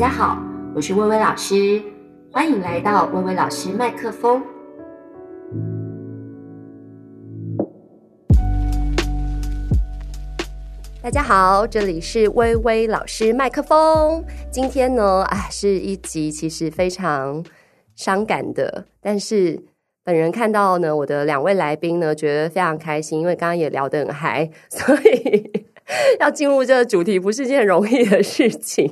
大家好，我是薇薇老师，欢迎来到薇薇老师麦克风。大家好，这里是薇薇老师麦克风。今天呢，哎，是一集其实非常伤感的，但是本人看到呢，我的两位来宾呢，觉得非常开心，因为刚刚也聊得很嗨，所以 要进入这个主题不是件容易的事情。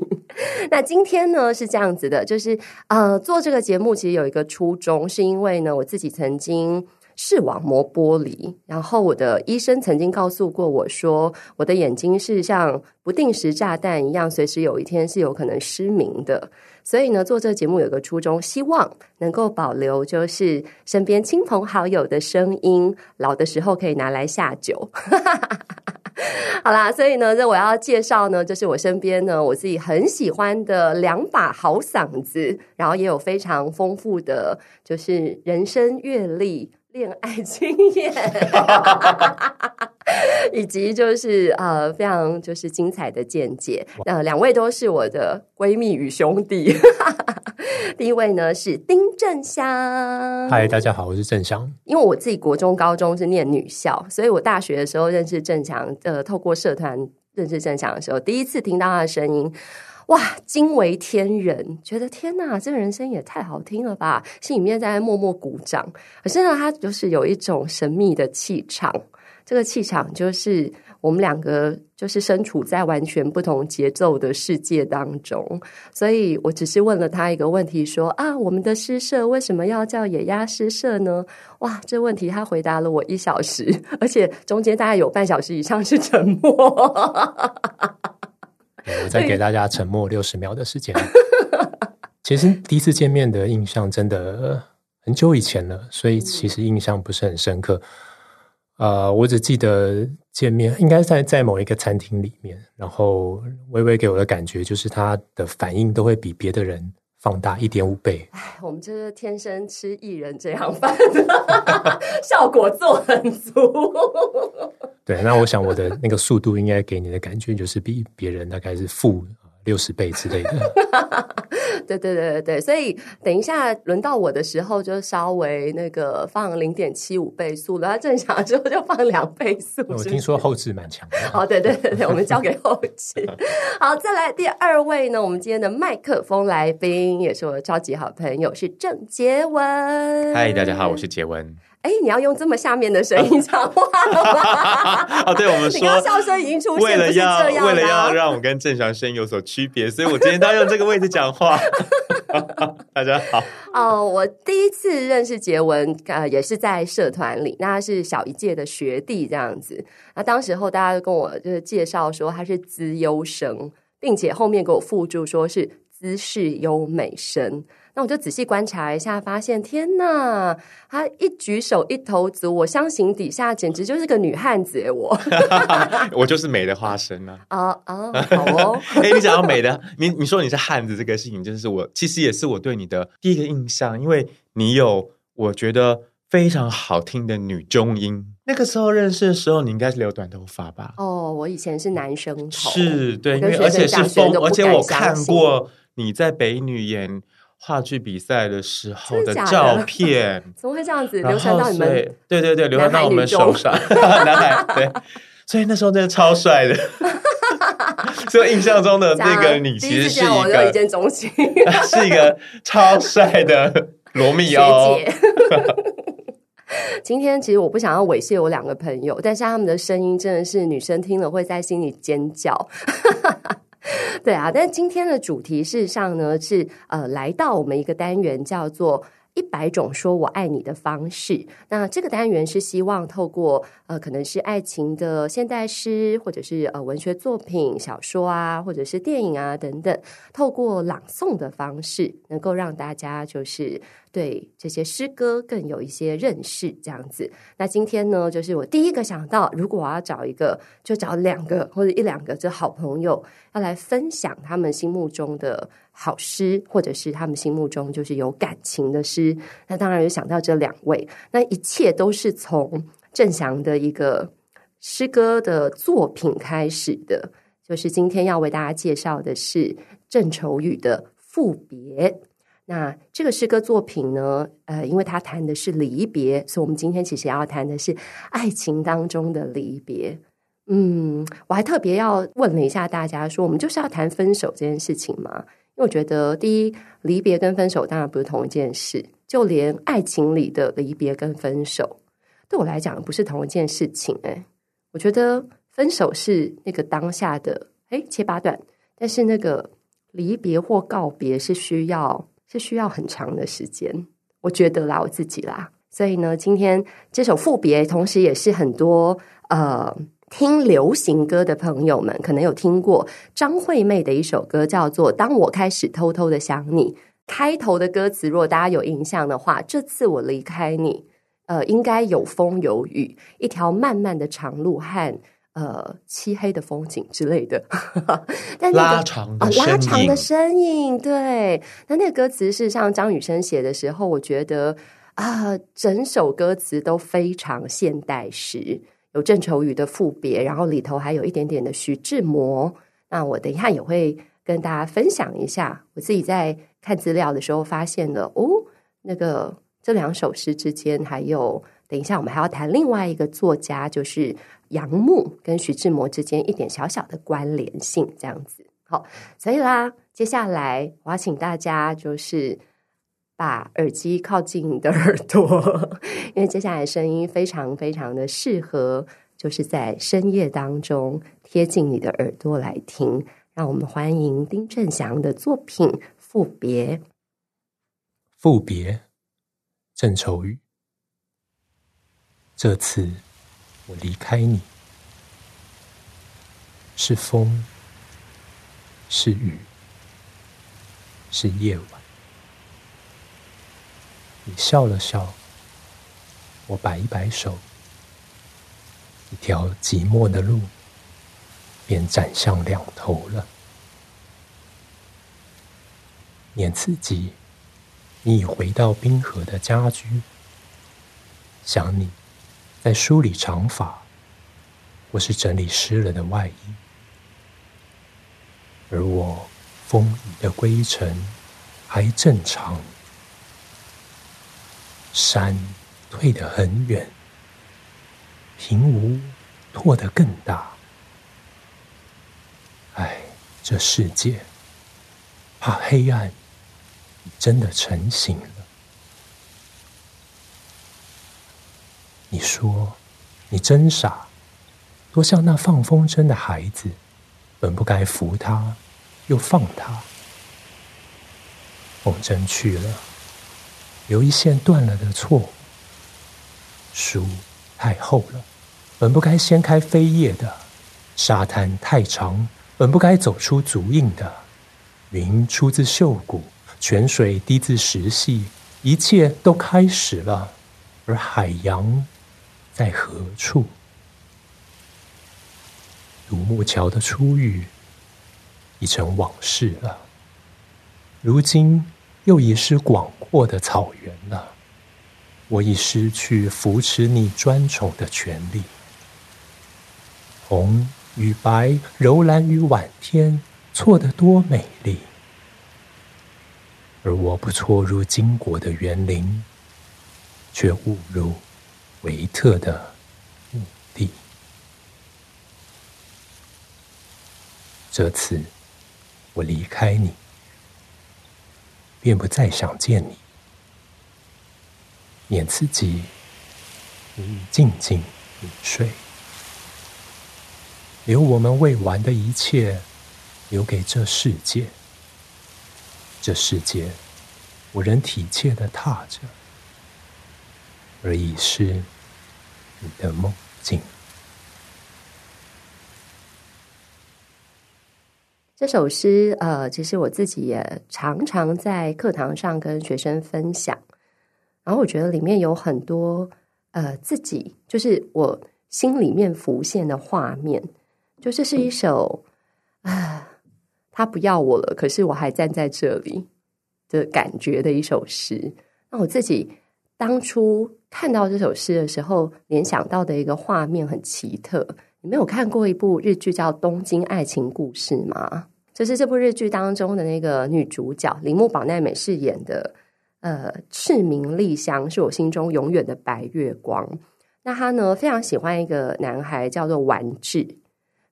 那今天呢，是这样子的，就是呃，做这个节目其实有一个初衷，是因为呢，我自己曾经。视网膜剥离，然后我的医生曾经告诉过我说，我的眼睛是像不定时炸弹一样，随时有一天是有可能失明的。所以呢，做这个节目有个初衷，希望能够保留就是身边亲朋好友的声音，老的时候可以拿来下酒。好啦，所以呢，这我要介绍呢，就是我身边呢，我自己很喜欢的两把好嗓子，然后也有非常丰富的就是人生阅历。恋爱经验，以及就是呃非常就是精彩的见解。那，两位都是我的闺蜜与兄弟。第一位呢是丁正祥，嗨，大家好，我是正祥。因为我自己国中、高中是念女校，所以我大学的时候认识正祥。呃，透过社团认识正祥的时候，第一次听到他的声音。哇，惊为天人，觉得天哪，这个人声音也太好听了吧！心里面在默默鼓掌。可是呢，他就是有一种神秘的气场，这个气场就是我们两个就是身处在完全不同节奏的世界当中。所以我只是问了他一个问题，说啊，我们的诗社为什么要叫野鸭诗社呢？哇，这问题他回答了我一小时，而且中间大概有半小时以上是沉默。我再给大家沉默六十秒的时间。其实第一次见面的印象真的很久以前了，所以其实印象不是很深刻。呃，我只记得见面应该在在某一个餐厅里面，然后微微给我的感觉就是他的反应都会比别的人放大一点五倍。哎，我们就是天生吃艺人这样饭的，效果做很足。对，那我想我的那个速度应该给你的感觉就是比别人大概是负六十倍之类的。对对对对对，所以等一下轮到我的时候，就稍微那个放零点七五倍速，然后正常的时候就放两倍速。我听说后置蛮强的。好，对对对对，我们交给后置。好，再来第二位呢，我们今天的麦克风来宾也是我的超级好朋友，是郑洁文。嗨，大家好，我是洁文。哎，你要用这么下面的声音讲话了吗？哦，对，我们说，笑声已经出现，为了要为了要让我跟正祥声音有所区别，所以我今天都要用这个位置讲话。大家好。哦，我第一次认识杰文，呃，也是在社团里，那他是小一届的学弟这样子。那当时候大家都跟我就是介绍说他是资优生，并且后面给我附注说是姿势优美生。那我就仔细观察一下，发现天呐，他一举手一投足，我相形底下简直就是个女汉子诶，我 我就是美的化身呢。啊啊，好哦。哎，你讲到美的，你你说你是汉子这个事情，就是我其实也是我对你的第一个印象，因为你有我觉得非常好听的女中音。那个时候认识的时候，你应该是留短头发吧？哦，我以前是男生头，是对，因为而且是风，而且我看过你在北女演。话剧比赛的时候的照片，怎么会这样子流传到你们？对对对，流传到我们手上。男孩对，所以那时候真的超帅的。所以印象中的那个你，其实是一个一见钟情，是一个超帅的罗密欧。姐今天其实我不想要猥亵我两个朋友，但是他们的声音真的是女生听了会在心里尖叫。对啊，但今天的主题事实上呢是呃，来到我们一个单元叫做一百种说我爱你的方式。那这个单元是希望透过呃，可能是爱情的现代诗，或者是呃文学作品、小说啊，或者是电影啊等等，透过朗诵的方式，能够让大家就是。对这些诗歌更有一些认识，这样子。那今天呢，就是我第一个想到，如果我要找一个，就找两个或者一两个这好朋友，要来分享他们心目中的好诗，或者是他们心目中就是有感情的诗。那当然就想到这两位。那一切都是从郑祥的一个诗歌的作品开始的，就是今天要为大家介绍的是郑愁予的《赋别》。那这个诗歌作品呢，呃，因为它谈的是离别，所以我们今天其实要谈的是爱情当中的离别。嗯，我还特别要问了一下大家，说我们就是要谈分手这件事情吗？因为我觉得，第一，离别跟分手当然不是同一件事，就连爱情里的离别跟分手，对我来讲不是同一件事情。诶，我觉得分手是那个当下的，诶，切八段，但是那个离别或告别是需要。是需要很长的时间，我觉得啦，我自己啦，所以呢，今天这首赋别，同时也是很多呃听流行歌的朋友们可能有听过张惠妹的一首歌，叫做《当我开始偷偷的想你》。开头的歌词，如果大家有印象的话，这次我离开你，呃，应该有风有雨，一条漫漫的长路和。呃，漆黑的风景之类的，但那个拉长的拉长的身影，对。那那个歌词是像张雨生写的时候，我觉得啊，呃，整首歌词都非常现代诗，有郑愁予的赋别，然后里头还有一点点的徐志摩。那我等一下也会跟大家分享一下，我自己在看资料的时候发现了哦，那个这两首诗之间还有，等一下我们还要谈另外一个作家，就是。杨牧跟徐志摩之间一点小小的关联性，这样子好，所以啦，接下来我要请大家就是把耳机靠近你的耳朵，因为接下来声音非常非常的适合，就是在深夜当中贴近你的耳朵来听。让我们欢迎丁振祥的作品《赋别》。赋别，郑愁予。这次。我离开你，是风，是雨，是夜晚。你笑了笑，我摆一摆手，一条寂寞的路便斩向两头了。念此际，你已回到冰河的家居，想你。在梳理长发，或是整理湿了的外衣，而我风雨的归程还正常，山退得很远，平芜拓得更大。唉，这世界怕黑暗真的成型了。你说：“你真傻，多像那放风筝的孩子，本不该扶他，又放他。风筝去了，留一线断了的错。树太厚了，本不该掀开飞叶的；沙滩太长，本不该走出足印的。云出自秀谷，泉水滴自石隙，一切都开始了，而海洋。”在何处？独木桥的初遇已成往事了，如今又已是广阔的草原了。我已失去扶持你专宠的权利。红与白，柔蓝与晚天，错得多美丽。而我不错入经国的园林，却误入。维特的墓地。这次我离开你，便不再想见你。念自己，你已静静入睡，留我们未完的一切，留给这世界。这世界，我仍体贴的踏着。而已是你的梦境。这首诗，呃，其实我自己也常常在课堂上跟学生分享。然后我觉得里面有很多，呃，自己就是我心里面浮现的画面，就这是一首啊，他不要我了，可是我还站在这里的感觉的一首诗。那我自己当初。看到这首诗的时候，联想到的一个画面很奇特。你没有看过一部日剧叫《东京爱情故事》吗？就是这部日剧当中的那个女主角铃木保奈美饰演的，呃，赤名莉香是我心中永远的白月光。那她呢，非常喜欢一个男孩叫做丸治。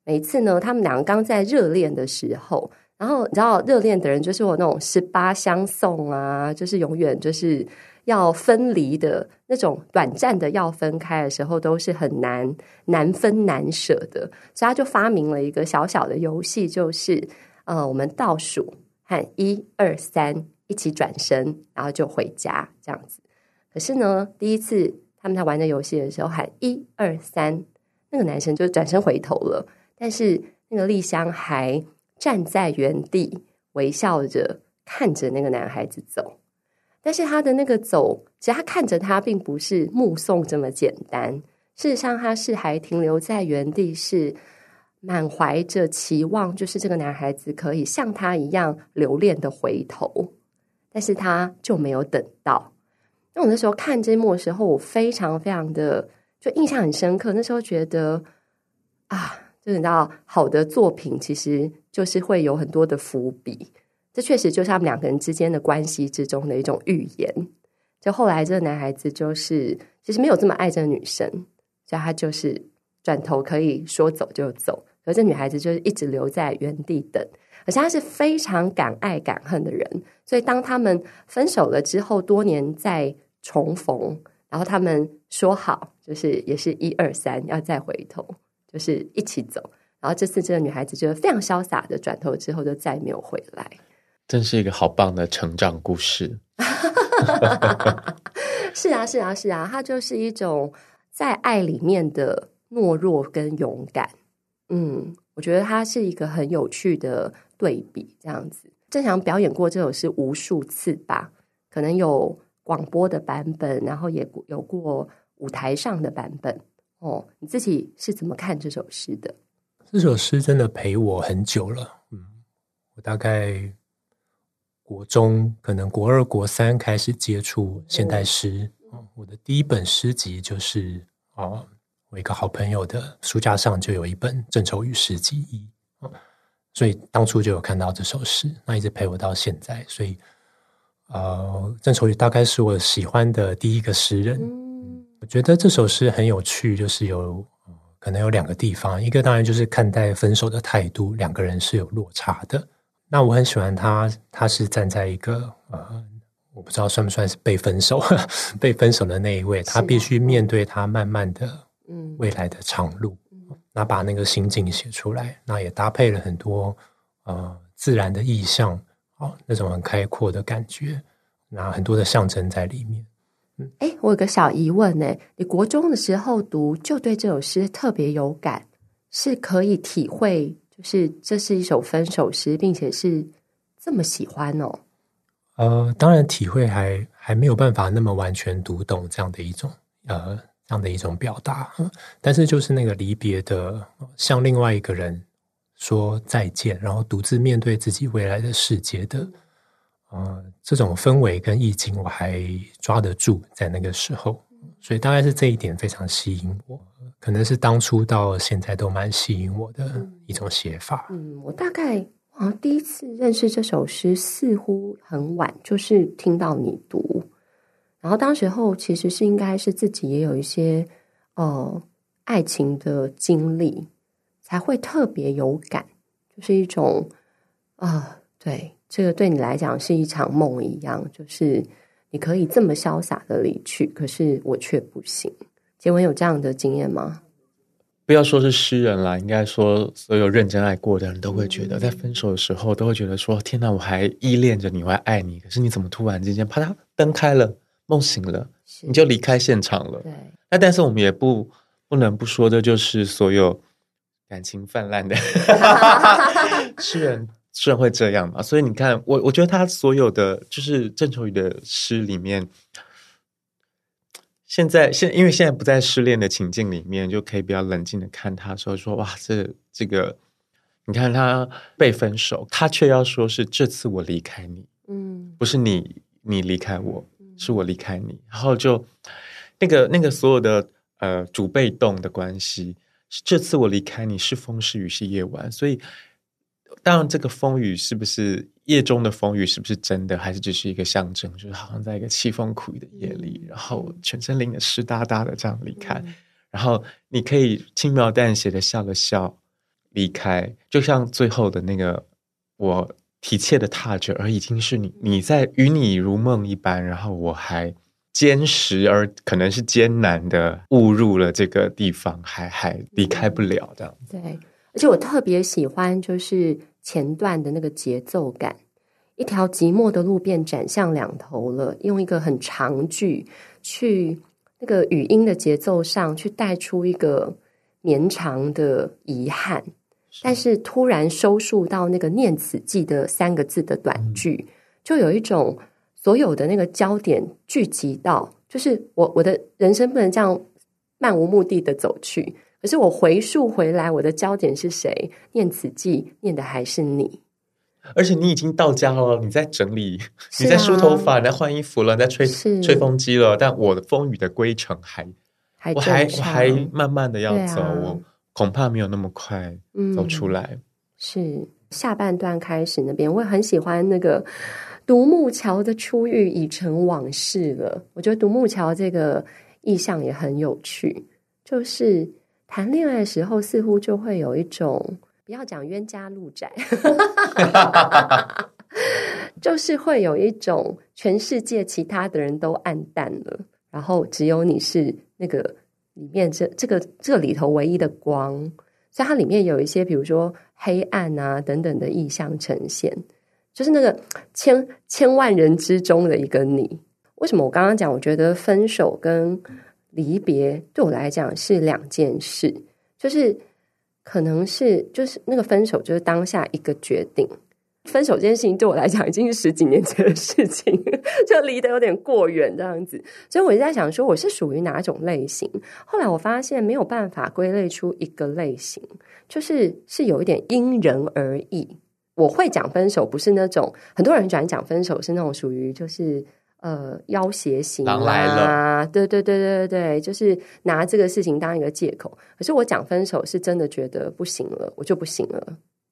每一次呢，他们两个刚在热恋的时候，然后你知道，热恋的人就是我那种十八相送啊，就是永远就是。要分离的那种短暂的要分开的时候，都是很难难分难舍的，所以他就发明了一个小小的游戏，就是呃，我们倒数喊一二三，一起转身，然后就回家这样子。可是呢，第一次他们在玩的游戏的时候喊一二三，那个男生就转身回头了，但是那个丽香还站在原地微笑着看着那个男孩子走。但是他的那个走，其实他看着他，并不是目送这么简单。事实上，他是还停留在原地，是满怀着期望，就是这个男孩子可以像他一样留恋的回头。但是他就没有等到。那我那时候看这一幕的时候，我非常非常的就印象很深刻。那时候觉得啊，就你知道，好的作品其实就是会有很多的伏笔。这确实就是他们两个人之间的关系之中的一种预言。就后来这个男孩子就是其实没有这么爱这个女生，所以他就是转头可以说走就走。可是这女孩子就是一直留在原地等，而且他是非常敢爱敢恨的人。所以当他们分手了之后，多年再重逢，然后他们说好，就是也是一二三要再回头，就是一起走。然后这次这个女孩子就非常潇洒的转头之后，就再也没有回来。真是一个好棒的成长故事。是啊，是啊，是啊，它就是一种在爱里面的懦弱跟勇敢。嗯，我觉得它是一个很有趣的对比。这样子，正常表演过这首诗无数次吧，可能有广播的版本，然后也有过舞台上的版本。哦，你自己是怎么看这首诗的？这首诗真的陪我很久了。嗯，我大概。国中可能国二、国三开始接触现代诗，我的第一本诗集就是啊，我一个好朋友的书架上就有一本郑愁予诗集一，所以当初就有看到这首诗，那一直陪我到现在，所以呃，郑愁予大概是我喜欢的第一个诗人。我觉得这首诗很有趣，就是有可能有两个地方，一个当然就是看待分手的态度，两个人是有落差的。那我很喜欢他，他是站在一个呃，我不知道算不算是被分手、被分手的那一位，他必须面对他慢慢的嗯未来的长路，那把那个心境写出来，那也搭配了很多呃自然的意象，哦，那种很开阔的感觉，那很多的象征在里面。嗯，哎，我有个小疑问呢，你国中的时候读就对这首诗特别有感，是可以体会。就是这是一首分手诗，并且是这么喜欢哦。呃，当然体会还还没有办法那么完全读懂这样的一种呃这样的一种表达，但是就是那个离别的，向另外一个人说再见，然后独自面对自己未来的世界的，呃，这种氛围跟意境我还抓得住，在那个时候，所以大概是这一点非常吸引我。可能是当初到现在都蛮吸引我的一种写法。嗯，我大概啊第一次认识这首诗，似乎很晚，就是听到你读，然后当时候其实是应该是自己也有一些呃爱情的经历，才会特别有感，就是一种啊、呃，对这个对你来讲是一场梦一样，就是你可以这么潇洒的离去，可是我却不行。杰文有这样的经验吗？不要说是诗人啦，应该说所有认真爱过的人都会觉得，在分手的时候都会觉得说：“天哪，我还依恋着你，我还爱你，可是你怎么突然之间啪嗒灯开了，梦醒了，你就离开现场了？”对。那但是我们也不不能不说，这就是所有感情泛滥的 诗人，诗人会这样嘛？所以你看，我我觉得他所有的就是郑愁予的诗里面。现在现因为现在不在失恋的情境里面，就可以比较冷静的看他说说哇，这这个你看他被分手，他却要说是这次我离开你，嗯，不是你你离开我，是我离开你，然后就那个那个所有的呃主被动的关系，是这次我离开你是风是雨是夜晚，所以当然，这个风雨是不是夜中的风雨，是不是真的，还是只是一个象征？就是好像在一个凄风苦雨的夜里，然后全身淋得湿哒哒的这样离开，然后你可以轻描淡写的笑了笑离开，就像最后的那个我体切的踏着，而已经是你你在与你如梦一般，然后我还坚实而可能是艰难的误入了这个地方，还还离开不了这样。对。而且我特别喜欢，就是前段的那个节奏感，一条寂寞的路变斩向两头了，用一个很长句去那个语音的节奏上去带出一个绵长的遗憾，但是突然收束到那个念此记的三个字的短句，就有一种所有的那个焦点聚集到，就是我我的人生不能这样漫无目的的走去。可是我回溯回来，我的焦点是谁？念此记，念的还是你。而且你已经到家了，你在整理，啊、你在梳头发，你在换衣服了，你在吹吹风机了。但我的风雨的归程还，还我还我还慢慢的要走，啊、我恐怕没有那么快走出来。嗯、是下半段开始那边，我也很喜欢那个独木桥的初遇已成往事了。我觉得独木桥这个意象也很有趣，就是。谈恋爱的时候，似乎就会有一种不要讲冤家路窄，就是会有一种全世界其他的人都暗淡了，然后只有你是那个里面这这个这里头唯一的光，所以它里面有一些比如说黑暗啊等等的意象呈现，就是那个千千万人之中的一个你。为什么我刚刚讲？我觉得分手跟离别对我来讲是两件事，就是可能是就是那个分手就是当下一个决定，分手这件事情对我来讲已经是十几年前的事情，就离得有点过远这样子，所以我就在想说我是属于哪种类型？后来我发现没有办法归类出一个类型，就是是有一点因人而异。我会讲分手，不是那种很多人喜欢讲分手，是那种属于就是。呃，要挟型啊，对对对对对，就是拿这个事情当一个借口。可是我讲分手是真的觉得不行了，我就不行了。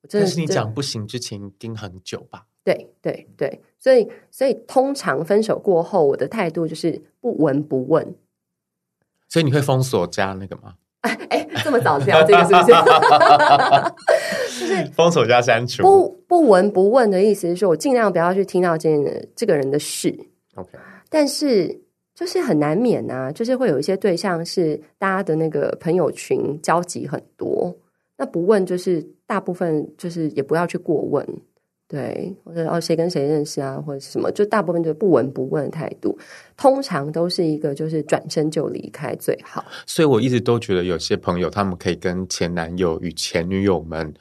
我真的是但是你讲不行之前盯很久吧？对对对，所以所以通常分手过后，我的态度就是不闻不问。所以你会封锁加那个吗？哎 哎，这么早知道这个是不是？就是封锁加删除。不不闻不问的意思是说，我尽量不要去听到这件这个人的事。OK，但是就是很难免啊，就是会有一些对象是大家的那个朋友群交集很多，那不问就是大部分就是也不要去过问，对，或者哦谁跟谁认识啊，或者什么，就大部分就不闻不问的态度，通常都是一个就是转身就离开最好。所以我一直都觉得有些朋友他们可以跟前男友与前女友们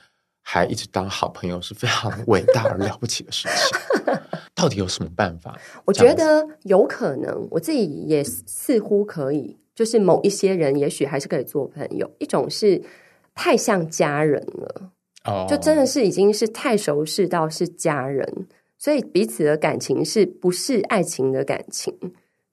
还一直当好朋友是非常 伟大而了不起的事情。到底有什么办法？我觉得有可能，我自己也似乎可以，就是某一些人也许还是可以做朋友。一种是太像家人了，哦，就真的是已经是太熟识到是家人，所以彼此的感情是不是爱情的感情？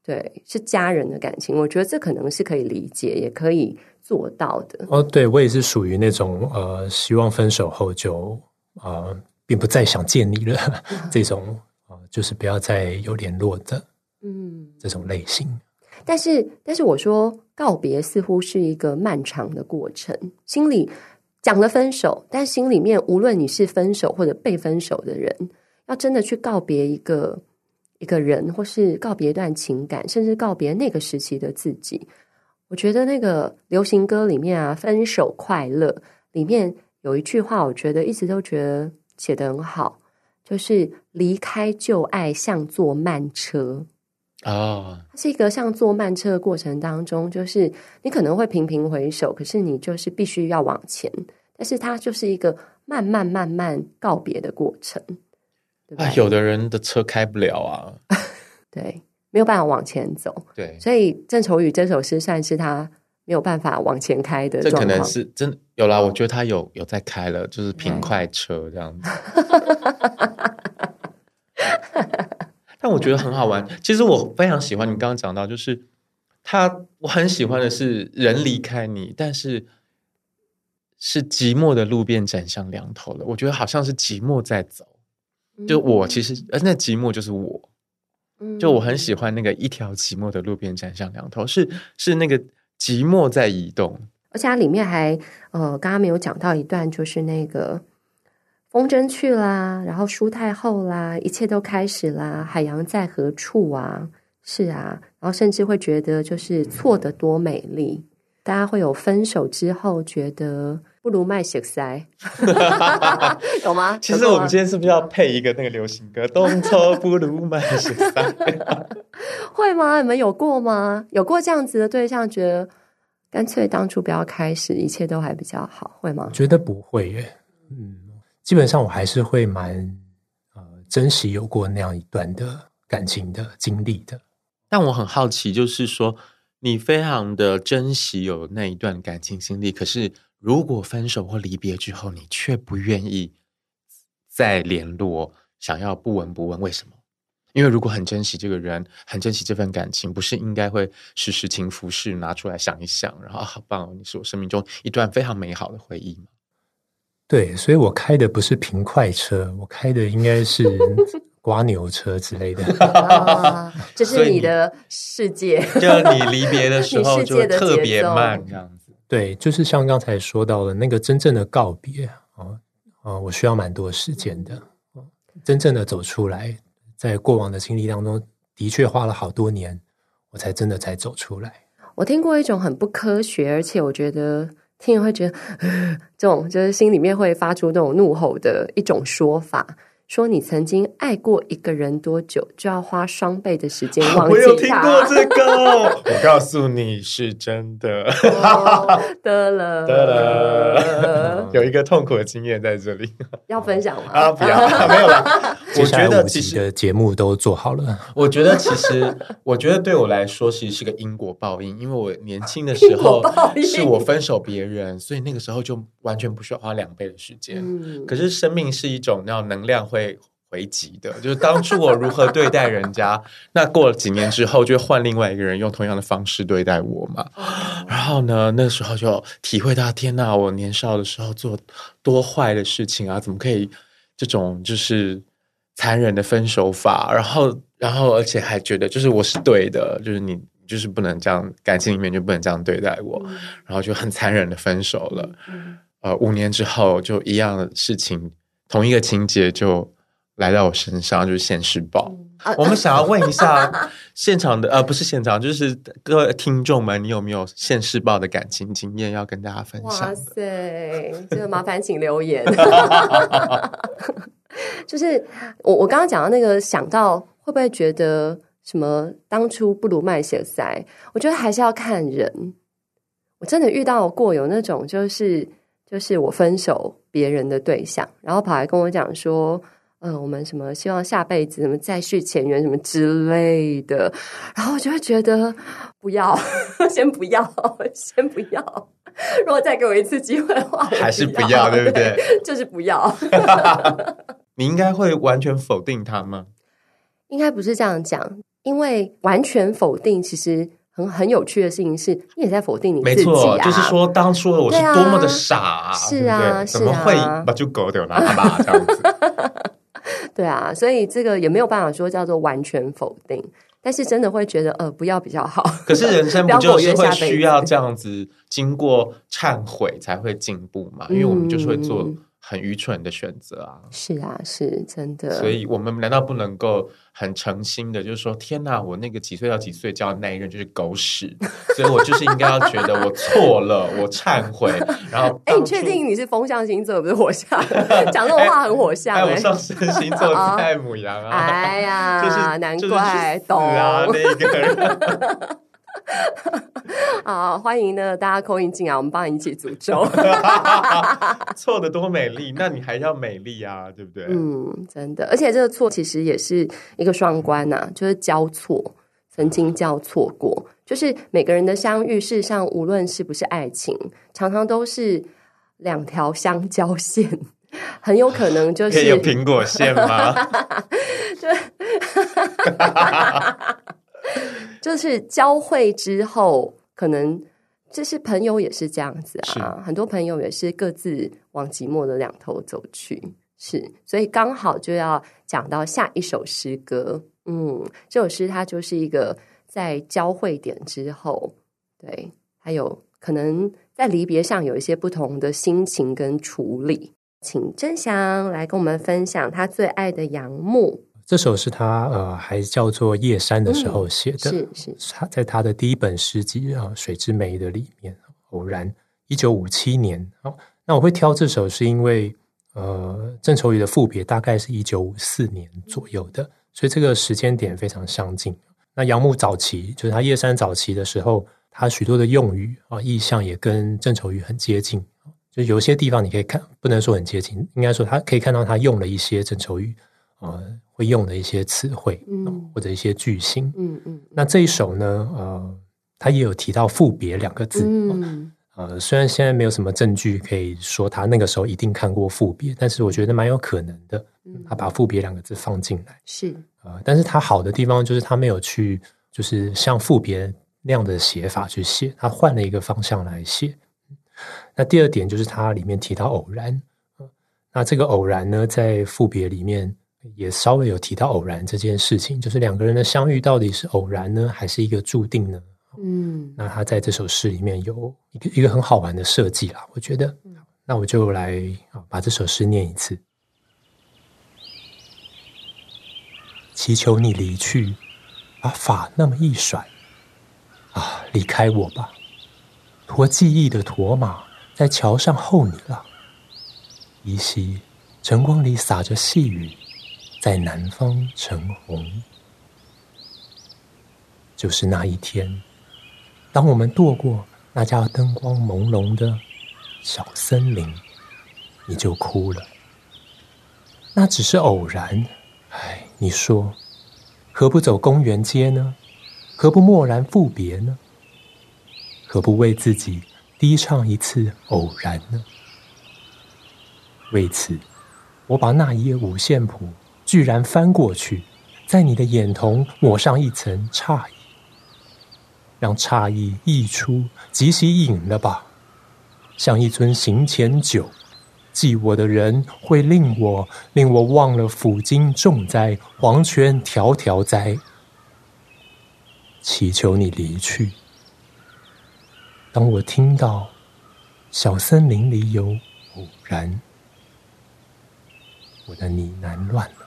对，是家人的感情。我觉得这可能是可以理解，也可以做到的。哦，对，我也是属于那种呃，希望分手后就呃，并不再想见你了 这种。就是不要再有联络的，嗯，这种类型。嗯、但是，但是我说告别似乎是一个漫长的过程。心里讲了分手，但心里面无论你是分手或者被分手的人，要真的去告别一个一个人，或是告别一段情感，甚至告别那个时期的自己。我觉得那个流行歌里面啊，《分手快乐》里面有一句话，我觉得一直都觉得写得很好。就是离开旧爱，像坐慢车啊，哦、它是一个像坐慢车的过程当中，就是你可能会频频回首，可是你就是必须要往前，但是它就是一个慢慢慢慢告别的过程。对吧？有的人的车开不了啊，对，没有办法往前走，对，所以郑愁予这首诗算是他。没有办法往前开的，这可能是真有啦。我觉得他有有在开了，就是平快车这样子。但我觉得很好玩。其实我非常喜欢你刚刚讲到，就是他，我很喜欢的是人离开你，但是是寂寞的路边斩向两头了。我觉得好像是寂寞在走，就我其实，呃，那寂寞就是我，就我很喜欢那个一条寂寞的路边站上两头，是是那个寂寞在移动。而且它里面还呃，刚刚没有讲到一段，就是那个风筝去啦，然后书太后啦，一切都开始啦，海洋在何处啊？是啊，然后甚至会觉得就是错的多美丽，大家会有分手之后觉得不如卖血塞，懂吗？其实我们今天是不是要配一个那个流行歌？东错不如卖血塞，会吗？你们有过吗？有过这样子的对象，觉得？干脆当初不要开始，一切都还比较好，会吗？觉得不会耶，嗯，基本上我还是会蛮呃珍惜有过那样一段的感情的经历的。但我很好奇，就是说你非常的珍惜有那一段感情经历，可是如果分手或离别之后，你却不愿意再联络，想要不闻不问，为什么？因为如果很珍惜这个人，很珍惜这份感情，不是应该会时时情拂拭拿出来想一想，然后好棒哦，你是我生命中一段非常美好的回忆吗？对，所以我开的不是平快车，我开的应该是 瓜牛车之类的。啊，这是你的世界，就你离别的时候就特别慢，这样子。对，就是像刚才说到的那个真正的告别啊啊，我需要蛮多时间的，真正的走出来。在过往的经历当中，的确花了好多年，我才真的才走出来。我听过一种很不科学，而且我觉得听人会觉得，这种就是心里面会发出这种怒吼的一种说法。说你曾经爱过一个人多久，就要花双倍的时间 忘记他。我有听过这个，我告诉你是真的。得了 得了，有一个痛苦的经验在这里，要分享吗？啊，不要，没有了。我觉得其实的节目都做好了。我觉得其实，我觉得对我来说，其实是个因果报应，因为我年轻的时候是我分手别人，所以那个时候就完全不需要花两倍的时间。嗯，可是生命是一种要能量会。会回击的，就是当初我如何对待人家，那过了几年之后，就换另外一个人用同样的方式对待我嘛。然后呢，那时候就体会到，天呐，我年少的时候做多坏的事情啊，怎么可以这种就是残忍的分手法？然后，然后而且还觉得就是我是对的，就是你就是不能这样，感情里面就不能这样对待我，然后就很残忍的分手了。呃，五年之后就一样的事情。同一个情节就来到我身上，就是现世报。嗯、我们想要问一下 现场的，呃，不是现场，就是各位听众们，你有没有现世报的感情经验要跟大家分享？哇塞，这个麻烦请留言。就是我我刚刚讲到那个，想到会不会觉得什么当初不如卖血塞？我觉得还是要看人。我真的遇到过有那种就是。就是我分手别人的对象，然后跑来跟我讲说，嗯、呃，我们什么希望下辈子什么再续前缘什么之类的，然后我就会觉得不要，先不要，先不要。如果再给我一次机会的话，还是不要，对不对？对就是不要。你应该会完全否定他吗？应该不是这样讲，因为完全否定其实。很很有趣的事情是，你也在否定你自己啊！没错，就是说当初的我是多么的傻，啊，是啊，怎么会把就狗丢了他吧？这样子，对啊，所以这个也没有办法说叫做完全否定，但是真的会觉得呃，不要比较好。可是人生 不就是会需要这样子经过忏悔才会进步嘛？因为我们就是会做。很愚蠢的选择啊！是啊，是真的。所以我们难道不能够很诚心的，就是说，天哪，我那个几岁到几岁交的那一任就是狗屎，所以我就是应该要觉得我错了，我忏悔。然后，哎，你确定你是风象星座不是火象？讲这种话很火象。哎，我上升星座在母羊啊！哎呀，就是难怪懂啊，那个人。好，欢迎呢，大家 call in 进来，我们帮你一起诅咒。错的多美丽，那你还要美丽啊，对不对？嗯，真的，而且这个错其实也是一个双关呐、啊，就是交错，曾经交错过，就是每个人的相遇，事实上无论是不是爱情，常常都是两条相交线，很有可能就是有苹果线吗？就。就是交汇之后，可能就是朋友也是这样子啊，很多朋友也是各自往寂寞的两头走去，是，所以刚好就要讲到下一首诗歌。嗯，这首诗它就是一个在交汇点之后，对，还有可能在离别上有一些不同的心情跟处理。请振翔来跟我们分享他最爱的杨牧。这首是他呃还叫做叶山的时候写的，嗯、是是他在他的第一本诗集啊《水之梅》的里面，偶然一九五七年。好，那我会挑这首是因为呃郑愁予的赋别大概是一九五四年左右的，所以这个时间点非常相近。那杨牧早期就是他叶山早期的时候，他许多的用语啊意象也跟郑愁予很接近。就有些地方你可以看，不能说很接近，应该说他可以看到他用了一些郑愁予呃会用的一些词汇，嗯，或者一些句型，嗯嗯。那这一首呢，呃，他也有提到赋别两个字，嗯，呃，虽然现在没有什么证据可以说他那个时候一定看过赋别，但是我觉得蛮有可能的，他把赋别两个字放进来，是，呃，但是他好的地方就是他没有去就是像赋别那样的写法去写，他换了一个方向来写。那第二点就是它里面提到偶然，那这个偶然呢，在赋别里面也稍微有提到偶然这件事情，就是两个人的相遇到底是偶然呢，还是一个注定呢？嗯，那他在这首诗里面有一个一个很好玩的设计啦，我觉得，那我就来把这首诗念一次，祈求你离去，把法那么一甩，啊，离开我吧。驮记忆的驼马在桥上候你了，依稀晨光里洒着细雨，在南方橙红。就是那一天，当我们度过那家灯光朦胧的小森林，你就哭了。那只是偶然，哎，你说，何不走公园街呢？何不默然复别呢？何不为自己低唱一次偶然呢？为此，我把那一页五线谱居然翻过去，在你的眼瞳抹上一层诧异，让诧异溢出，即席饮了吧，像一樽行前酒。记我的人会令我令我忘了抚今重灾，黄泉迢迢哉。祈求你离去。当我听到小森林里有偶然，我的呢喃乱了，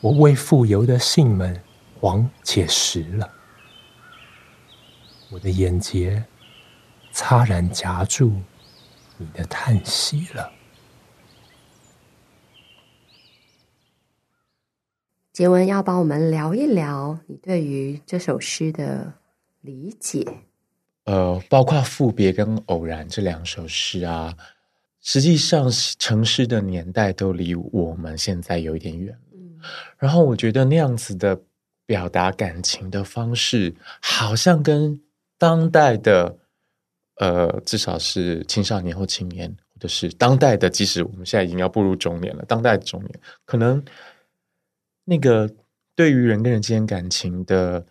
我为富游的信们黄且实了，我的眼睫擦然夹住你的叹息了。杰文要帮我们聊一聊你对于这首诗的理解。呃，包括赋别跟偶然这两首诗啊，实际上成诗的年代都离我们现在有一点远。嗯，然后我觉得那样子的表达感情的方式，好像跟当代的呃，至少是青少年或青年，或者是当代的，即使我们现在已经要步入中年了，当代的中年，可能那个对于人跟人之间感情的。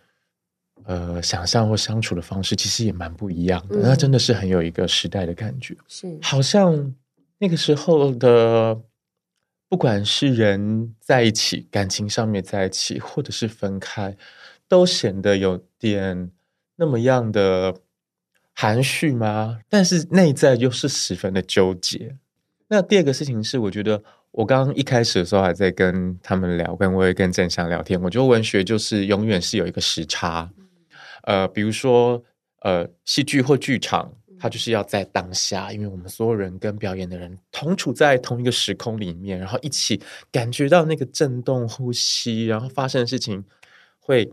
呃，想象或相处的方式其实也蛮不一样的，嗯、那真的是很有一个时代的感觉。是，好像那个时候的，不管是人在一起，感情上面在一起，或者是分开，都显得有点那么样的含蓄吗？但是内在又是十分的纠结。那第二个事情是，我觉得我刚刚一开始的时候还在跟他们聊，跟我也跟郑翔聊天，我觉得文学就是永远是有一个时差。呃，比如说，呃，戏剧或剧场，它就是要在当下，因为我们所有人跟表演的人同处在同一个时空里面，然后一起感觉到那个震动、呼吸，然后发生的事情会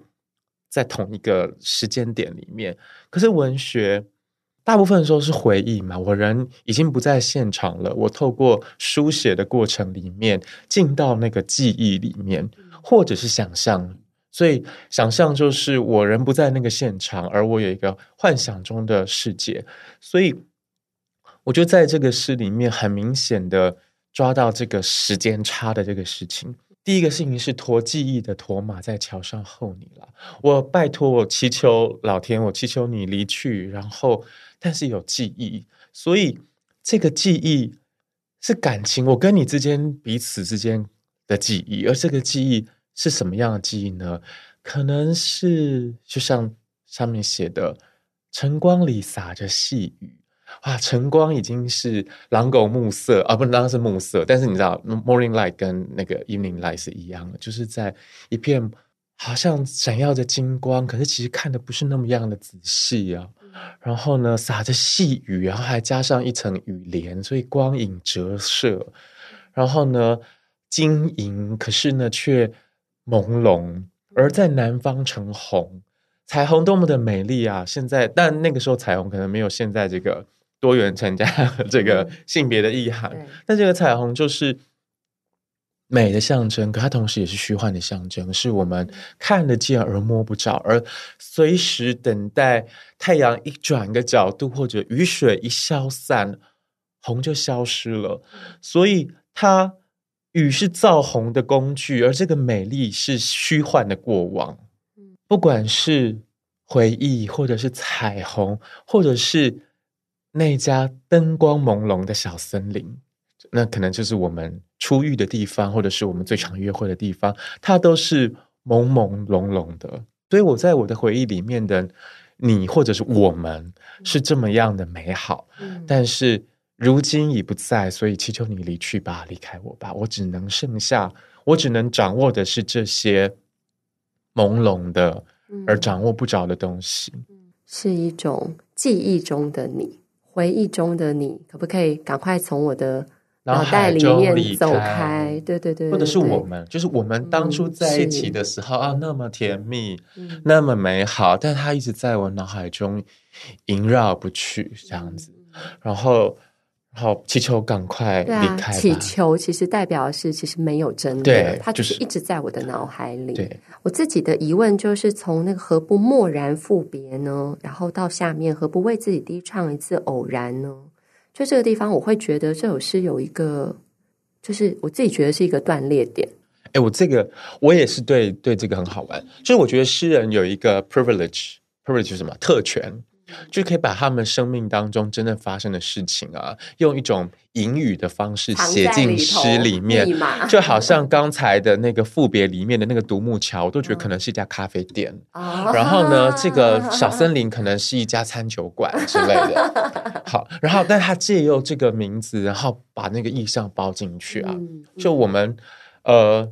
在同一个时间点里面。可是文学大部分的时候是回忆嘛，我人已经不在现场了，我透过书写的过程里面进到那个记忆里面，或者是想象。所以，想象就是我人不在那个现场，而我有一个幻想中的世界。所以，我就在这个诗里面很明显的抓到这个时间差的这个事情。第一个事情是驮记忆的驼马在桥上候你了。我拜托我祈求老天，我祈求你离去，然后但是有记忆，所以这个记忆是感情，我跟你之间彼此之间的记忆，而这个记忆是什么样的记忆呢？可能是就像上面写的，晨光里洒着细雨。啊，晨光已经是狼狗暮色啊，不，当然是暮色。但是你知道，morning light 跟那个 evening light 是一样的，就是在一片好像闪耀着金光，可是其实看的不是那么样的仔细啊。然后呢，洒着细雨，然后还加上一层雨帘，所以光影折射。然后呢，晶莹，可是呢却朦胧，而在南方成红，彩虹多么的美丽啊！现在，但那个时候彩虹可能没有现在这个。多元成家 这个性别的意涵，嗯、但这个彩虹就是美的象征，可它同时也是虚幻的象征，是我们看得见而摸不着，而随时等待太阳一转个角度，或者雨水一消散，红就消失了。所以它雨是造红的工具，而这个美丽是虚幻的过往。不管是回忆，或者是彩虹，或者是。那家灯光朦胧的小森林，那可能就是我们初遇的地方，或者是我们最常约会的地方，它都是朦朦胧胧的。所以我在我的回忆里面的你，或者是我们，是这么样的美好。嗯、但是如今已不在，所以祈求你离去吧，离开我吧。我只能剩下，我只能掌握的是这些朦胧的，而掌握不着的东西，是一种记忆中的你。回忆中的你，可不可以赶快从我的脑袋里面走开？对对对，或者是我们，就是我们当初在一起的时候啊，那么甜蜜，那么美好，但它一直在我脑海中萦绕不去，这样子，然后。好，祈求赶快离开。啊。祈求其实代表的是，其实没有真的，它就是一直在我的脑海里。对，我自己的疑问就是，从那个何不蓦然复别呢？然后到下面何不为自己低唱一次偶然呢？就这个地方，我会觉得这首诗有一个，就是我自己觉得是一个断裂点。哎，我这个我也是对对这个很好玩，就是我觉得诗人有一个 privilege，privilege 是什么？特权。就可以把他们生命当中真正发生的事情啊，用一种隐语的方式写进诗里面，就好像刚才的那个赋别里面的那个独木桥，我都觉得 可能是一家咖啡店。哦、然后呢，这个小森林可能是一家餐酒馆之类的。好，然后但他借用这个名字，然后把那个意象包进去啊。嗯、就我们呃，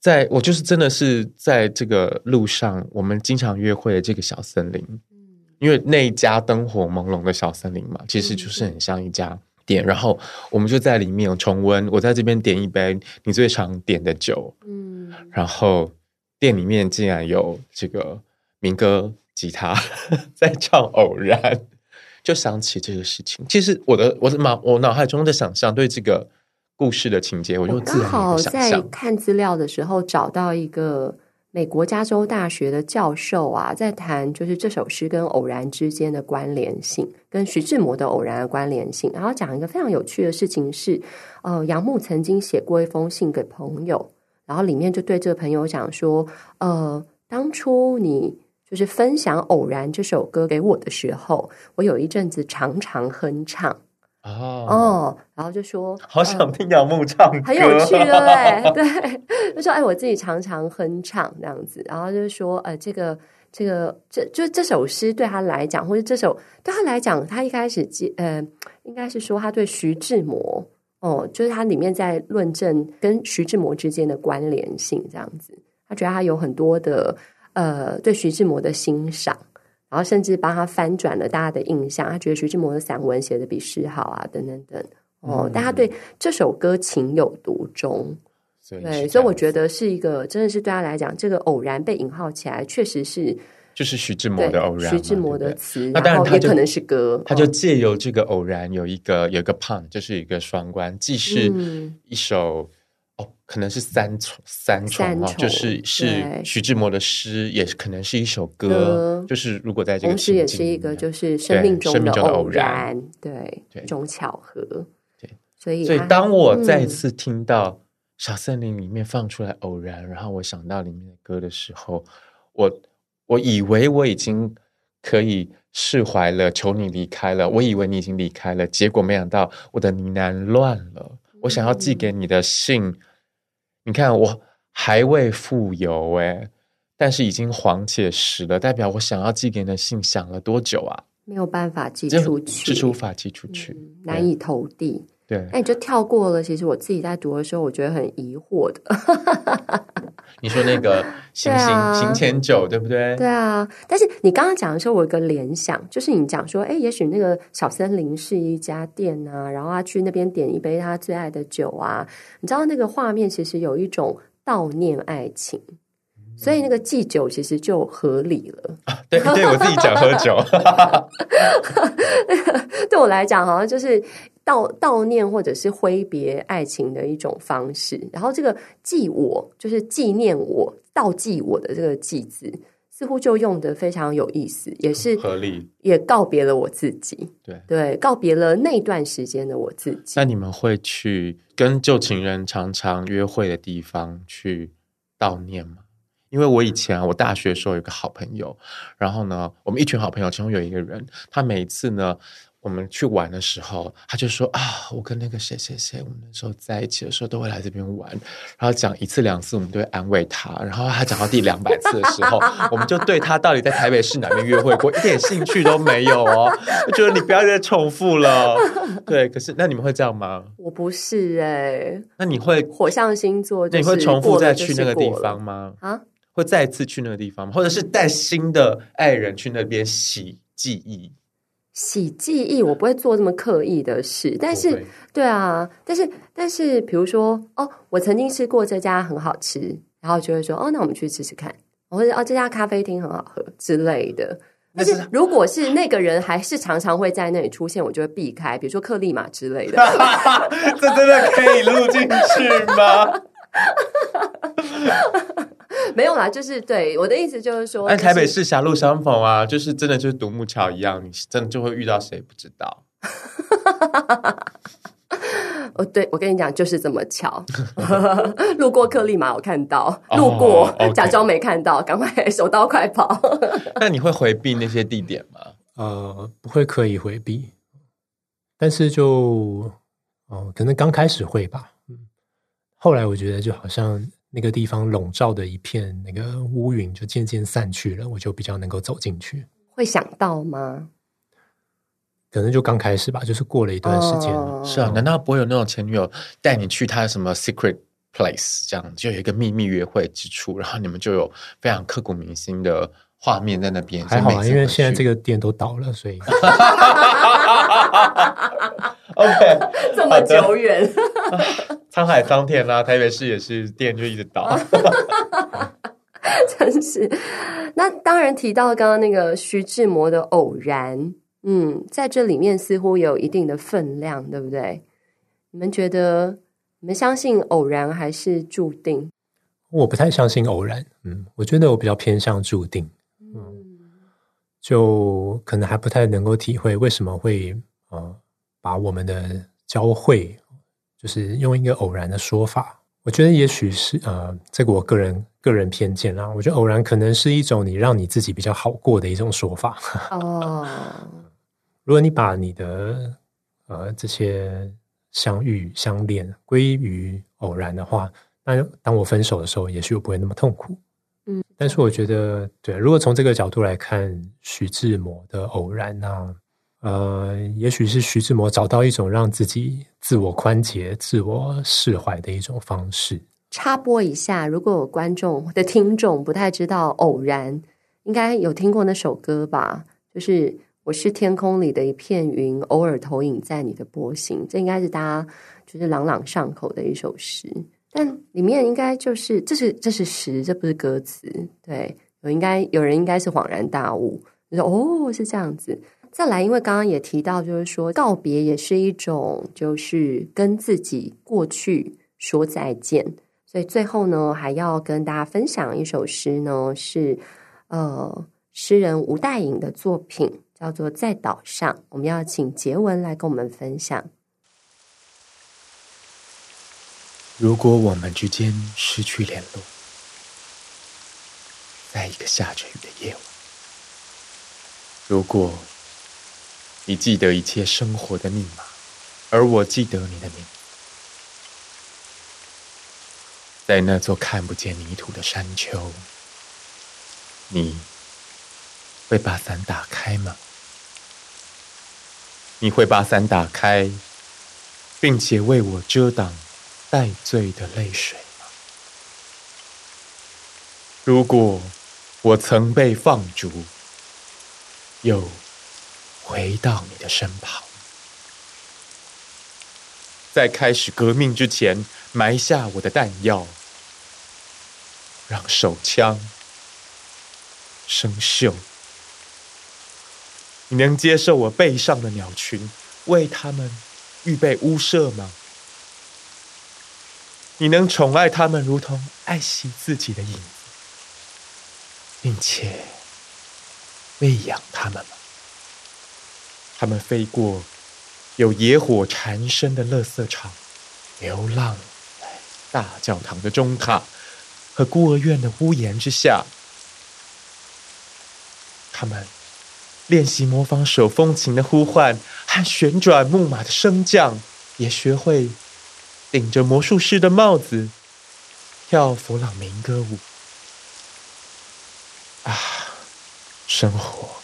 在我就是真的是在这个路上，我们经常约会的这个小森林。因为那一家灯火朦胧的小森林嘛，其实就是很像一家店，嗯、然后我们就在里面有重温。我在这边点一杯你最常点的酒，嗯，然后店里面竟然有这个民歌吉他 在唱《偶然》，就想起这个事情。其实我的我的脑我脑海中的想象对这个故事的情节，我就自然有想象。在看资料的时候找到一个。美国加州大学的教授啊，在谈就是这首诗跟偶然之间的关联性，跟徐志摩的偶然的关联性。然后讲一个非常有趣的事情是，呃，杨牧曾经写过一封信给朋友，然后里面就对这个朋友讲说，呃，当初你就是分享《偶然》这首歌给我的时候，我有一阵子常常哼唱。哦哦，然后就说好想听杨牧唱歌，很有趣对不对？对，就说哎，我自己常常哼唱这样子，然后就是说，呃，这个这个这就这首诗对他来讲，或者这首对他来讲，他一开始记呃，应该是说他对徐志摩哦，就是他里面在论证跟徐志摩之间的关联性这样子，他觉得他有很多的呃对徐志摩的欣赏。然后甚至帮他翻转了大家的印象，他觉得徐志摩的散文写的比诗好啊，等等等。哦，嗯、但他对这首歌情有独钟，对，所以我觉得是一个真的是对他来讲，这个偶然被引号起来，确实是就是徐志摩的偶然，徐志摩的词，那当然他也可能是歌，他就借由这个偶然有一个有一个 pun，就是一个双关，既是一首。嗯可能是三重三重啊，就是是徐志摩的诗，也是可能是一首歌。就是如果在这个，同时也是一个就是生命中的偶然，对，对，这种巧合。对，所以所以当我再次听到小森林里面放出来偶然，然后我想到里面的歌的时候，我我以为我已经可以释怀了，求你离开了。我以为你已经离开了，结果没想到我的呢喃乱了。我想要寄给你的信，嗯、你看我还未富有哎，但是已经黄且实了，代表我想要寄给你的信想了多久啊？没有办法寄出去，是无法寄出去，嗯、难以投递。对，那你就跳过了。其实我自己在读的时候，我觉得很疑惑的。你说那个 行行、啊、行前酒，对不对？对啊。但是你刚刚讲的时候，我有个联想，就是你讲说，哎，也许那个小森林是一家店啊，然后他去那边点一杯他最爱的酒啊。你知道那个画面其实有一种悼念爱情，嗯、所以那个祭酒其实就合理了。啊、对，对我自己讲喝酒，对我来讲好像就是。悼悼念或者是挥别爱情的一种方式，然后这个祭我就是纪念我、悼祭我的这个祭字，似乎就用的非常有意思，也是合理，也告别了我自己，对对，告别了那段时间的我自己。那你们会去跟旧情人常常约会的地方去悼念吗？因为我以前啊，我大学的时候有个好朋友，然后呢，我们一群好朋友其中有一个人，他每一次呢。我们去玩的时候，他就说啊，我跟那个谁谁谁，我们那时候在一起的时候都会来这边玩，然后讲一次两次，我们都会安慰他。然后他讲到第两百次的时候，我们就对他到底在台北市哪边约会过一点兴趣都没有哦。我觉得你不要再重复了。对，可是那你们会这样吗？我不是哎、欸。那你会火象星座？那你会重复再去那个地方吗？啊？会再次去那个地方吗？或者是带新的爱人去那边洗记忆？洗记忆，我不会做这么刻意的事，但是，对啊，但是，但是，比如说，哦，我曾经吃过这家很好吃，然后就会说，哦，那我们去吃吃看，或者哦，这家咖啡厅很好喝之类的。但是，如果是那个人还是常常会在那里出现，我就会避开，比如说克利马之类的。这真的可以录进去吗？没有啦，就是对我的意思就是说，哎，台北市狭路相逢啊，就是真的就是独木桥一样，你真的就会遇到谁不知道。哦，对，我跟你讲，就是这么巧，路过克立马，我看到，路过、oh, okay. 假装没看到，赶快手刀快跑。那你会回避那些地点吗？呃，不会刻意回避，但是就哦、呃，可能刚开始会吧，嗯，后来我觉得就好像。那个地方笼罩的一片那个乌云就渐渐散去了，我就比较能够走进去。会想到吗？可能就刚开始吧，就是过了一段时间。哦、是啊，难道不会有那种前女友带你去她的什么 secret place，这样就有一个秘密约会之处，然后你们就有非常刻骨铭心的画面在那边。还好啊，因为现在这个店都倒了，所以。OK，这么久远。沧海桑田啦，台北市也是店就一直倒，真是。那当然提到刚刚那个徐志摩的偶然，嗯，在这里面似乎有一定的分量，对不对？你们觉得，你们相信偶然还是注定？我不太相信偶然，嗯，我觉得我比较偏向注定，嗯，就可能还不太能够体会为什么会呃把我们的交汇。就是用一个偶然的说法，我觉得也许是呃，这个我个人个人偏见啦。我觉得偶然可能是一种你让你自己比较好过的一种说法。哦，如果你把你的呃这些相遇相恋归于偶然的话，那当我分手的时候，也许我不会那么痛苦。嗯，但是我觉得，对，如果从这个角度来看，徐志摩的偶然啊。呃，也许是徐志摩找到一种让自己自我宽解、自我释怀的一种方式。插播一下，如果有观众或者听众不太知道《偶然》，应该有听过那首歌吧？就是“我是天空里的一片云，偶尔投影在你的波心”，这应该是大家就是朗朗上口的一首诗。但里面应该就是这是这是诗，这不是歌词。对，有应该有人应该是恍然大悟，就说：“哦，是这样子。”再来，因为刚刚也提到，就是说告别也是一种，就是跟自己过去说再见。所以最后呢，还要跟大家分享一首诗呢，是呃诗人吴岱隐的作品，叫做《在岛上》。我们要请杰文来跟我们分享。如果我们之间失去联络，在一个下着雨的夜晚，如果你记得一切生活的密码，而我记得你的名，在那座看不见泥土的山丘，你会把伞打开吗？你会把伞打开，并且为我遮挡带罪的泪水吗？如果我曾被放逐，又回到你的身旁，在开始革命之前埋下我的弹药，让手枪生锈。你能接受我背上的鸟群为他们预备屋舍吗？你能宠爱他们如同爱惜自己的影子，并且喂养他们吗？他们飞过有野火缠身的垃圾场，流浪在大教堂的钟塔和孤儿院的屋檐之下。他们练习模仿手风琴的呼唤和旋转木马的升降，也学会顶着魔术师的帽子跳弗朗明哥舞。啊，生活！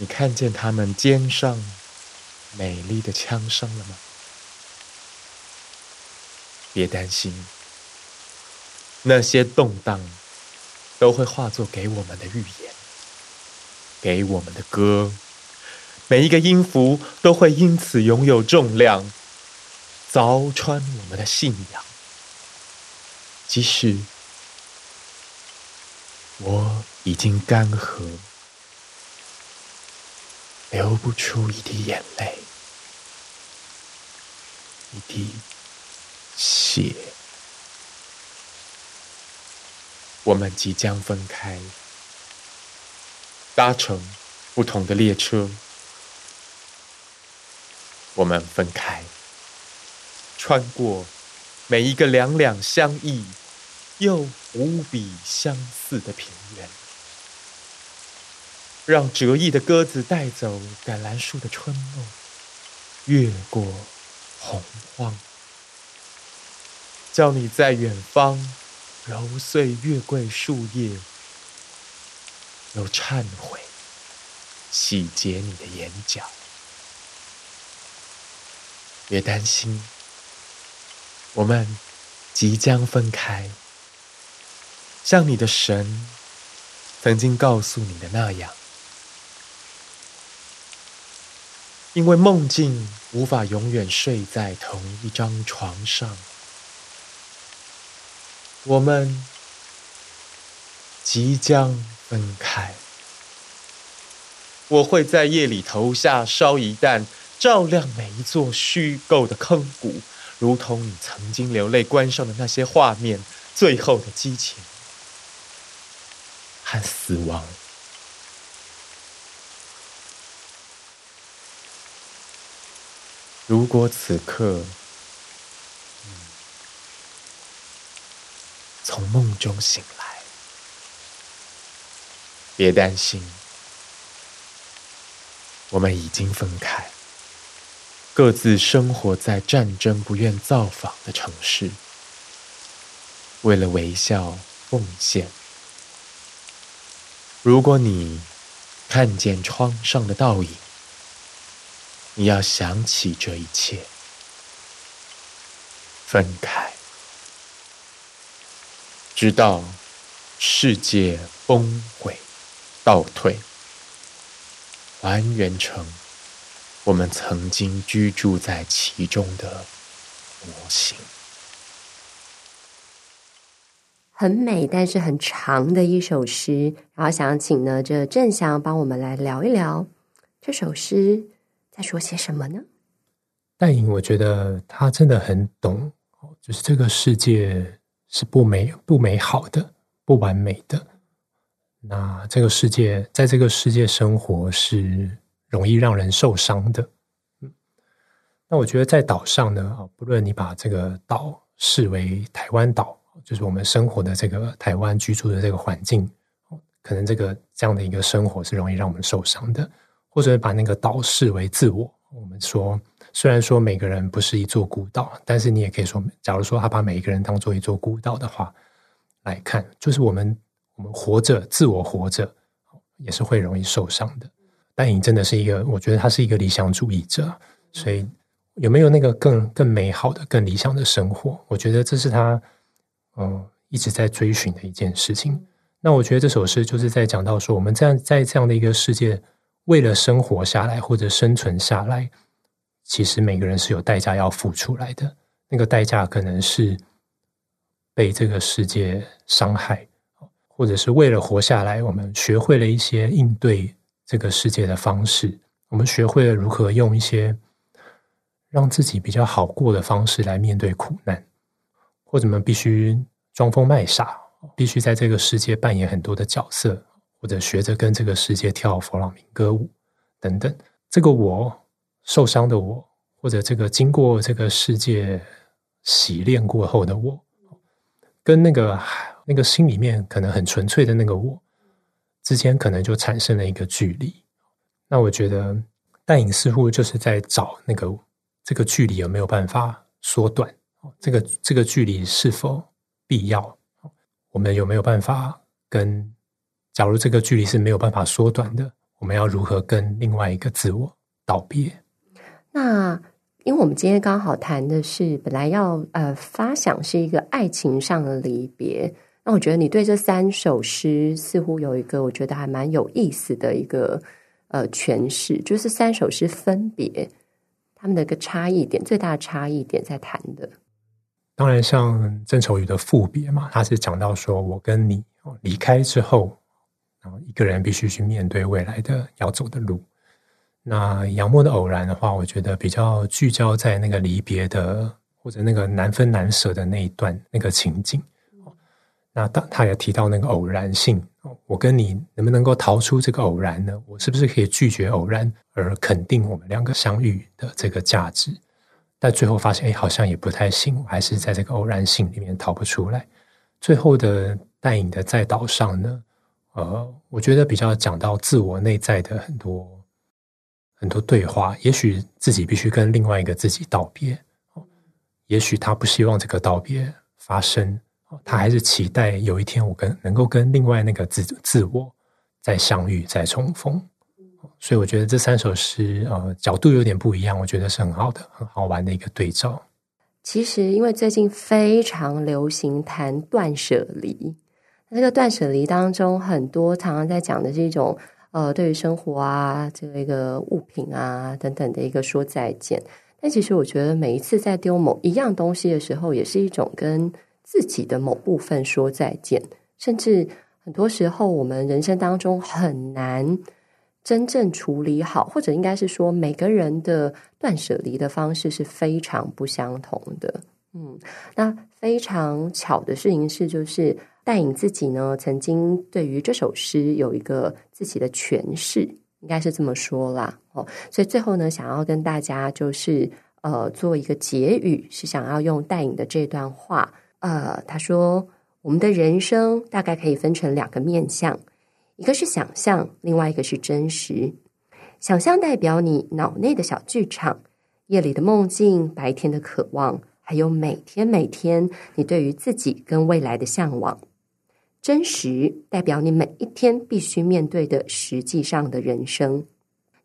你看见他们肩上美丽的枪伤了吗？别担心，那些动荡都会化作给我们的预言，给我们的歌。每一个音符都会因此拥有重量，凿穿我们的信仰。即使我已经干涸。流不出一滴眼泪，一滴血。我们即将分开，搭乘不同的列车。我们分开，穿过每一个两两相异又无比相似的平原。让折翼的鸽子带走橄榄树的春梦，越过洪荒，叫你在远方揉碎月桂树叶，又忏悔洗劫你的眼角。别担心，我们即将分开，像你的神曾经告诉你的那样。因为梦境无法永远睡在同一张床上，我们即将分开。我会在夜里投下烧夷弹，照亮每一座虚构的坑谷，如同你曾经流泪关上的那些画面，最后的激情和死亡。如果此刻，从梦中醒来，别担心，我们已经分开，各自生活在战争不愿造访的城市，为了微笑奉献。如果你看见窗上的倒影，你要想起这一切，分开，直到世界崩毁、倒退，还原成我们曾经居住在其中的模型。很美，但是很长的一首诗。然后想请呢，这正祥帮我们来聊一聊这首诗。在说些什么呢？戴颖，我觉得他真的很懂，就是这个世界是不美、不美好的、不完美的。那这个世界，在这个世界生活是容易让人受伤的。那我觉得在岛上呢，啊，不论你把这个岛视为台湾岛，就是我们生活的这个台湾居住的这个环境，可能这个这样的一个生活是容易让我们受伤的，或者把那个岛视为自我，我们说。虽然说每个人不是一座孤岛，但是你也可以说，假如说他把每一个人当做一座孤岛的话来看，就是我们我们活着，自我活着也是会容易受伤的。但你真的是一个，我觉得他是一个理想主义者，所以有没有那个更更美好的、更理想的生活？我觉得这是他嗯、一直在追寻的一件事情。那我觉得这首诗就是在讲到说，我们这样在这样的一个世界，为了生活下来或者生存下来。其实每个人是有代价要付出来的，那个代价可能是被这个世界伤害，或者是为了活下来，我们学会了一些应对这个世界的方式，我们学会了如何用一些让自己比较好过的方式来面对苦难，或者我们必须装疯卖傻，必须在这个世界扮演很多的角色，或者学着跟这个世界跳佛朗明哥舞等等，这个我。受伤的我，或者这个经过这个世界洗练过后的我，跟那个那个心里面可能很纯粹的那个我之间，可能就产生了一个距离。那我觉得戴颖似乎就是在找那个这个距离有没有办法缩短，这个这个距离是否必要？我们有没有办法跟？假如这个距离是没有办法缩短的，我们要如何跟另外一个自我道别？那，因为我们今天刚好谈的是本来要呃发想是一个爱情上的离别，那我觉得你对这三首诗似乎有一个我觉得还蛮有意思的一个呃诠释，就是三首诗分别他们的一个差异点，最大的差异点在谈的。当然，像郑愁予的赋别嘛，他是讲到说我跟你离开之后，然后一个人必须去面对未来的要走的路。那杨牧的偶然的话，我觉得比较聚焦在那个离别的，或者那个难分难舍的那一段那个情景。那当他也提到那个偶然性，我跟你能不能够逃出这个偶然呢？我是不是可以拒绝偶然，而肯定我们两个相遇的这个价值？但最后发现，哎，好像也不太行，我还是在这个偶然性里面逃不出来。最后的戴颖的在岛上呢，呃，我觉得比较讲到自我内在的很多。很多对话，也许自己必须跟另外一个自己道别，也许他不希望这个道别发生，他还是期待有一天我跟能够跟另外那个自自我再相遇、再重逢。所以我觉得这三首诗，呃，角度有点不一样，我觉得是很好的、很好玩的一个对照。其实，因为最近非常流行谈断舍离，那这个断舍离当中，很多常常在讲的是一种。呃，对于生活啊，这个一个物品啊等等的一个说再见，但其实我觉得每一次在丢某一样东西的时候，也是一种跟自己的某部分说再见。甚至很多时候，我们人生当中很难真正处理好，或者应该是说，每个人的断舍离的方式是非常不相同的。嗯，那非常巧的事情是，就是。戴颖自己呢，曾经对于这首诗有一个自己的诠释，应该是这么说啦。哦，所以最后呢，想要跟大家就是呃做一个结语，是想要用戴颖的这段话。呃，他说：“我们的人生大概可以分成两个面向，一个是想象，另外一个是真实。想象代表你脑内的小剧场，夜里的梦境，白天的渴望，还有每天每天你对于自己跟未来的向往。”真实代表你每一天必须面对的实际上的人生，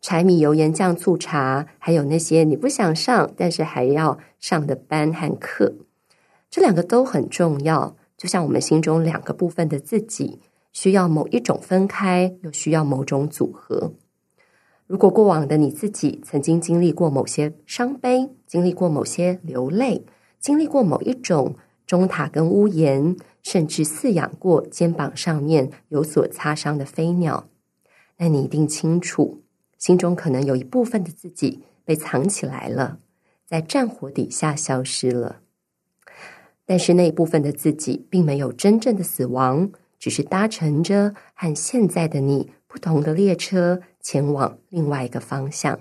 柴米油盐酱醋茶，还有那些你不想上但是还要上的班和课，这两个都很重要。就像我们心中两个部分的自己，需要某一种分开，又需要某种组合。如果过往的你自己曾经经历过某些伤悲，经历过某些流泪，经历过某一种钟塔跟屋檐。甚至饲养过肩膀上面有所擦伤的飞鸟，那你一定清楚，心中可能有一部分的自己被藏起来了，在战火底下消失了。但是那一部分的自己并没有真正的死亡，只是搭乘着和现在的你不同的列车，前往另外一个方向。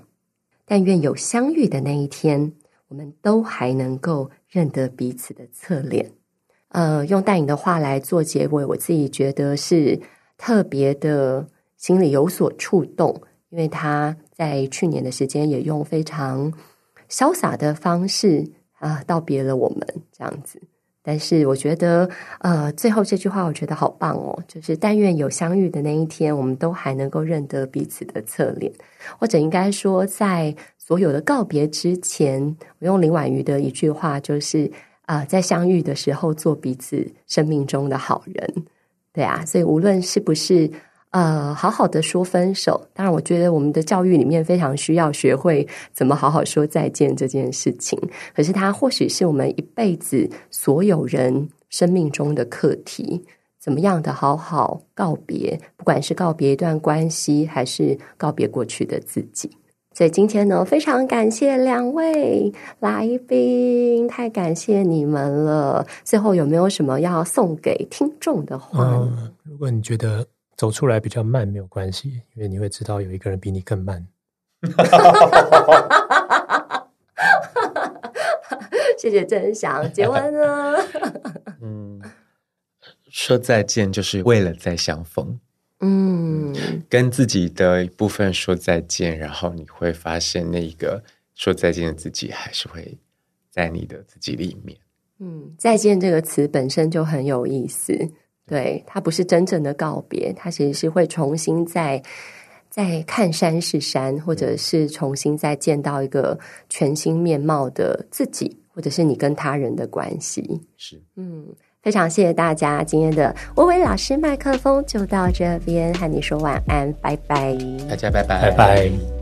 但愿有相遇的那一天，我们都还能够认得彼此的侧脸。呃，用戴颖的话来做结尾，我自己觉得是特别的，心里有所触动，因为他在去年的时间也用非常潇洒的方式啊道别了我们，这样子。但是我觉得，呃，最后这句话我觉得好棒哦，就是但愿有相遇的那一天，我们都还能够认得彼此的侧脸，或者应该说，在所有的告别之前，我用林婉瑜的一句话，就是啊、在相遇的时候做彼此生命中的好人，对啊，所以无论是不是。呃，好好的说分手。当然，我觉得我们的教育里面非常需要学会怎么好好说再见这件事情。可是，它或许是我们一辈子所有人生命中的课题。怎么样的好好告别，不管是告别一段关系，还是告别过去的自己。所以今天呢，非常感谢两位来宾，太感谢你们了。最后有没有什么要送给听众的话？嗯，如果你觉得。走出来比较慢没有关系，因为你会知道有一个人比你更慢。谢谢真祥，结婚了。嗯，说再见就是为了再相逢。嗯，跟自己的一部分说再见，然后你会发现那一个说再见的自己还是会在你的自己里面。嗯，再见这个词本身就很有意思。对，它不是真正的告别，它其实是会重新再再看山是山，或者是重新再见到一个全新面貌的自己，或者是你跟他人的关系。是，嗯，非常谢谢大家，今天的薇薇老师麦克风就到这边，和你说晚安，拜拜，大家拜拜，拜拜。